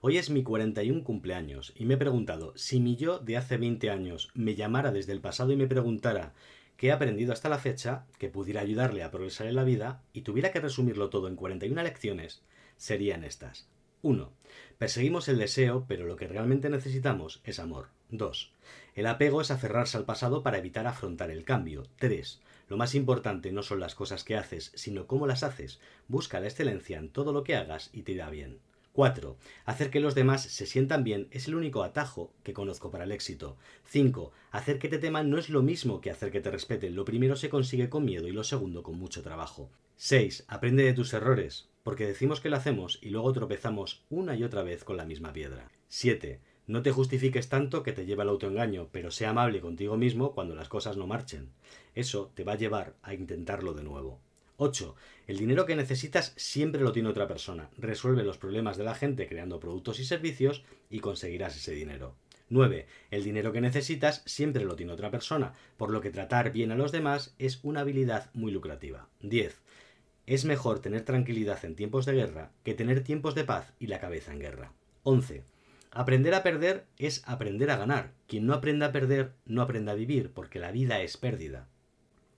Hoy es mi 41 cumpleaños y me he preguntado si mi yo de hace 20 años me llamara desde el pasado y me preguntara qué he aprendido hasta la fecha que pudiera ayudarle a progresar en la vida y tuviera que resumirlo todo en 41 lecciones, serían estas. 1. Perseguimos el deseo, pero lo que realmente necesitamos es amor. 2. El apego es aferrarse al pasado para evitar afrontar el cambio. 3. Lo más importante no son las cosas que haces, sino cómo las haces. Busca la excelencia en todo lo que hagas y te irá bien. 4. Hacer que los demás se sientan bien es el único atajo que conozco para el éxito. 5. Hacer que te teman no es lo mismo que hacer que te respeten. Lo primero se consigue con miedo y lo segundo con mucho trabajo. 6. Aprende de tus errores, porque decimos que lo hacemos y luego tropezamos una y otra vez con la misma piedra. 7. No te justifiques tanto que te lleva al autoengaño, pero sea amable contigo mismo cuando las cosas no marchen. Eso te va a llevar a intentarlo de nuevo. 8. El dinero que necesitas siempre lo tiene otra persona. Resuelve los problemas de la gente creando productos y servicios y conseguirás ese dinero. 9. El dinero que necesitas siempre lo tiene otra persona, por lo que tratar bien a los demás es una habilidad muy lucrativa. 10. Es mejor tener tranquilidad en tiempos de guerra que tener tiempos de paz y la cabeza en guerra. 11. Aprender a perder es aprender a ganar. Quien no aprenda a perder no aprenda a vivir, porque la vida es pérdida.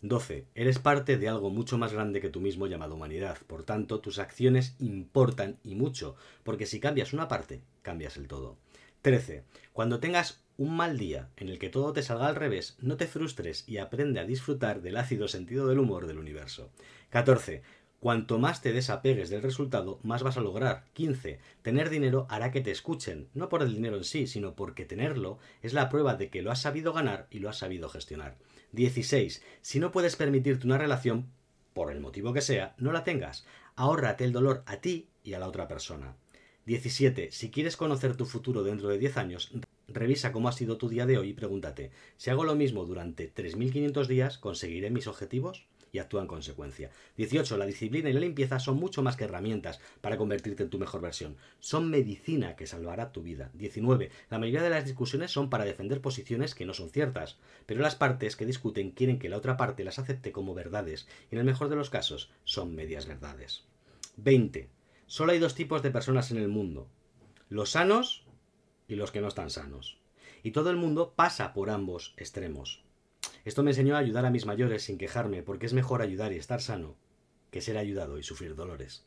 12. Eres parte de algo mucho más grande que tú mismo llamado humanidad. Por tanto, tus acciones importan y mucho, porque si cambias una parte, cambias el todo. 13. Cuando tengas un mal día en el que todo te salga al revés, no te frustres y aprende a disfrutar del ácido sentido del humor del universo. 14. Cuanto más te desapegues del resultado, más vas a lograr. 15. Tener dinero hará que te escuchen, no por el dinero en sí, sino porque tenerlo es la prueba de que lo has sabido ganar y lo has sabido gestionar. 16. Si no puedes permitirte una relación, por el motivo que sea, no la tengas. Ahórrate el dolor a ti y a la otra persona. 17. Si quieres conocer tu futuro dentro de 10 años, revisa cómo ha sido tu día de hoy y pregúntate, si hago lo mismo durante 3.500 días, ¿conseguiré mis objetivos? Y actúa en consecuencia. 18. La disciplina y la limpieza son mucho más que herramientas para convertirte en tu mejor versión. Son medicina que salvará tu vida. 19. La mayoría de las discusiones son para defender posiciones que no son ciertas, pero las partes que discuten quieren que la otra parte las acepte como verdades y en el mejor de los casos son medias verdades. 20. Solo hay dos tipos de personas en el mundo. Los sanos y los que no están sanos. Y todo el mundo pasa por ambos extremos. Esto me enseñó a ayudar a mis mayores sin quejarme, porque es mejor ayudar y estar sano que ser ayudado y sufrir dolores.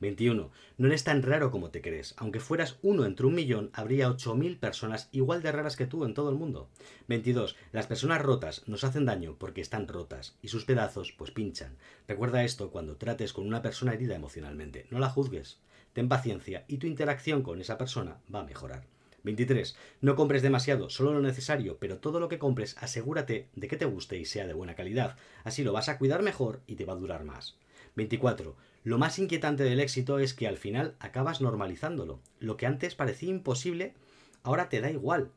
21. No eres tan raro como te crees. Aunque fueras uno entre un millón, habría 8.000 personas igual de raras que tú en todo el mundo. 22. Las personas rotas nos hacen daño porque están rotas y sus pedazos pues pinchan. Recuerda esto cuando trates con una persona herida emocionalmente. No la juzgues. Ten paciencia y tu interacción con esa persona va a mejorar. 23. No compres demasiado, solo lo necesario, pero todo lo que compres asegúrate de que te guste y sea de buena calidad. Así lo vas a cuidar mejor y te va a durar más. 24. Lo más inquietante del éxito es que al final acabas normalizándolo. Lo que antes parecía imposible, ahora te da igual.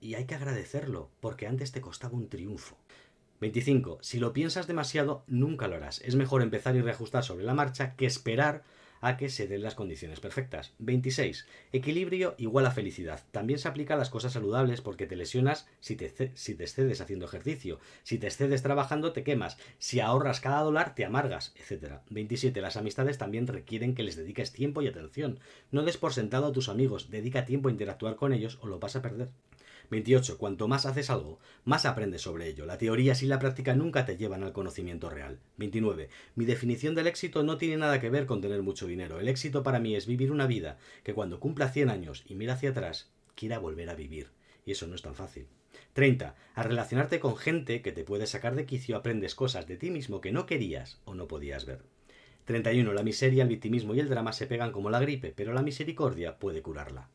Y hay que agradecerlo, porque antes te costaba un triunfo. 25. Si lo piensas demasiado, nunca lo harás. Es mejor empezar y reajustar sobre la marcha que esperar a que se den las condiciones perfectas. 26. Equilibrio igual a felicidad. También se aplica a las cosas saludables porque te lesionas si te, si excedes haciendo ejercicio. Si te excedes trabajando, te quemas. Si ahorras cada dólar, te amargas, etc. 27. Las amistades también requieren que les dediques tiempo y atención. No des por sentado a tus amigos, dedica tiempo a interactuar con ellos o lo vas a perder. 28. Cuanto más haces algo, más aprendes sobre ello. La teoría sin la práctica nunca te llevan al conocimiento real. 29. Mi definición del éxito no tiene nada que ver con tener mucho dinero. El éxito para mí es vivir una vida que cuando cumpla 100 años y mira hacia atrás, quiera volver a vivir. Y eso no es tan fácil. 30. Al relacionarte con gente que te puede sacar de quicio aprendes cosas de ti mismo que no querías o no podías ver. 31. La miseria, el victimismo y el drama se pegan como la gripe, pero la misericordia puede curarla.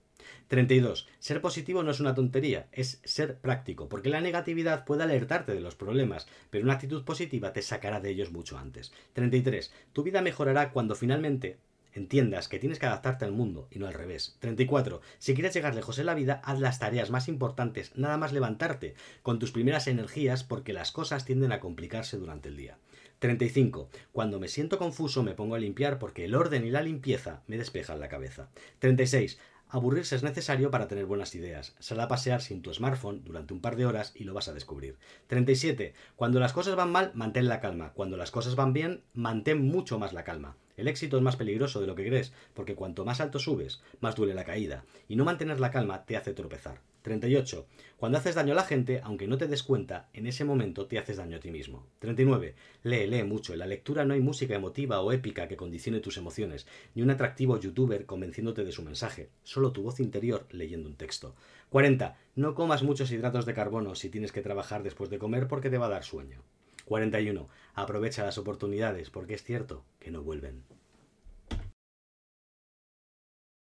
32. Ser positivo no es una tontería, es ser práctico, porque la negatividad puede alertarte de los problemas, pero una actitud positiva te sacará de ellos mucho antes. 33. Tu vida mejorará cuando finalmente entiendas que tienes que adaptarte al mundo y no al revés. 34. Si quieres llegar lejos en la vida, haz las tareas más importantes, nada más levantarte, con tus primeras energías, porque las cosas tienden a complicarse durante el día. 35. Cuando me siento confuso me pongo a limpiar porque el orden y la limpieza me despejan la cabeza. 36. Aburrirse es necesario para tener buenas ideas. Sal a pasear sin tu smartphone durante un par de horas y lo vas a descubrir. 37. Cuando las cosas van mal, mantén la calma. Cuando las cosas van bien, mantén mucho más la calma. El éxito es más peligroso de lo que crees, porque cuanto más alto subes, más duele la caída, y no mantener la calma te hace tropezar. 38. Cuando haces daño a la gente, aunque no te des cuenta, en ese momento te haces daño a ti mismo. 39. Lee, lee mucho. En la lectura no hay música emotiva o épica que condicione tus emociones, ni un atractivo youtuber convenciéndote de su mensaje, solo tu voz interior leyendo un texto. 40. No comas muchos hidratos de carbono si tienes que trabajar después de comer porque te va a dar sueño. 41. Aprovecha las oportunidades porque es cierto que no vuelven.